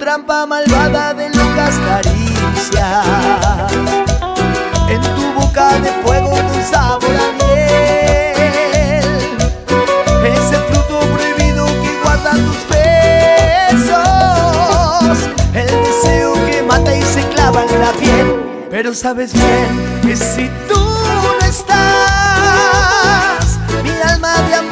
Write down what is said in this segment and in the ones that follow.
Trampa malvada de locas caricias. En tu boca de fuego con sabor a miel. Ese fruto prohibido que guarda tus besos. El deseo que mata y se clava en la piel. Pero sabes bien que si tú no estás Mi alma deambula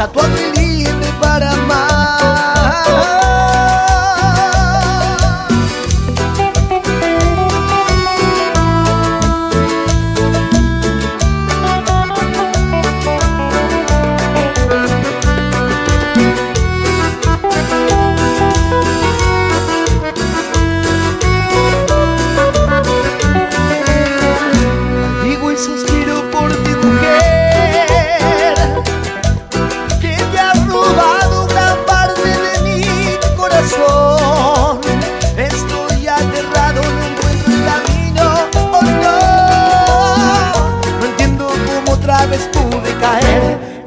a tua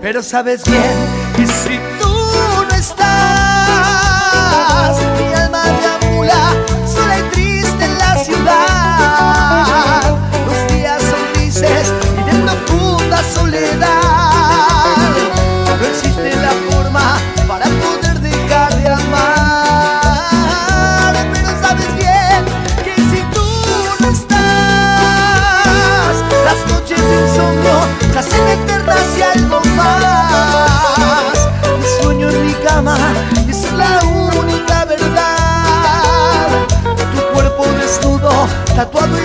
Pero sabes bien que si Tá todo